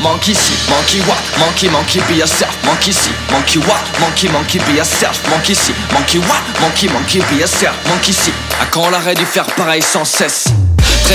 monkey see, monkey what, monkey monkey be yourself, monkey see, monkey what, monkey monkey be yourself, monkey see, monkey what, monkey monkey be yourself, monkey see. À quand l'arrêt du faire pareil sans cesse?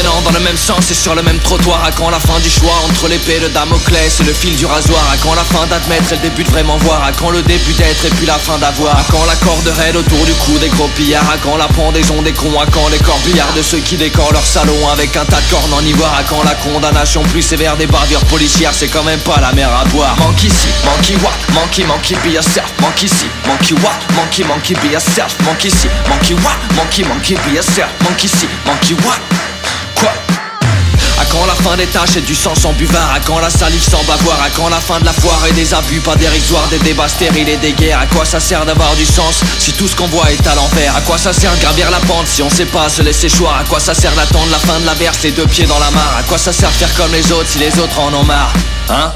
Dans le même sens et sur le même trottoir. À quand la fin du choix entre l'épée de Damoclès et le fil du rasoir? À quand la fin d'admettre et le début de vraiment voir? À quand le début d'être et puis la fin d'avoir? À quand la corde raide autour du cou des gros pillards? À quand la pendaison des cons? À quand les corbillards de ceux qui décorent leur salon Avec un tas de cornes en ivoire? À quand la condamnation plus sévère des bardures policières C'est quand même pas la mer à boire? Monkey see, monkey what, monkey monkey be yourself. Monkey see, monkey what, monkey monkey be yourself. Monkey see, monkey what, monkey monkey be yourself. Monkey see, monkey what? Fin des tâches et du sang sans buvard. À quand la salive sans bavoir? À quand la fin de la foire et des abus? Pas dérisoires Des débats stériles et des guerres. À quoi ça sert d'avoir du sens si tout ce qu'on voit est à l'envers? À quoi ça sert de gravir la pente si on sait pas se laisser choir? À quoi ça sert d'attendre la fin de la verse les deux pieds dans la mare? À quoi ça sert de faire comme les autres si les autres en ont marre? Hein?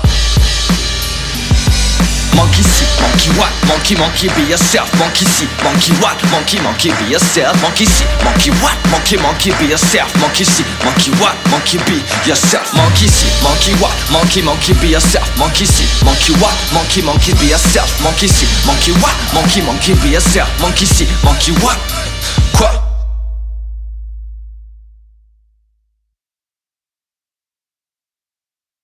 Monkey what, monkey monkey be yourself, monkey see, monkey what, monkey monkey be yourself, monkey see, monkey what, monkey monkey be yourself, monkey see, monkey what, monkey be yourself, monkey see, monkey what, monkey monkey be yourself, monkey see, monkey what, monkey monkey be yourself, monkey see, monkey what, monkey monkey be yourself, monkey see, monkey what, quoi?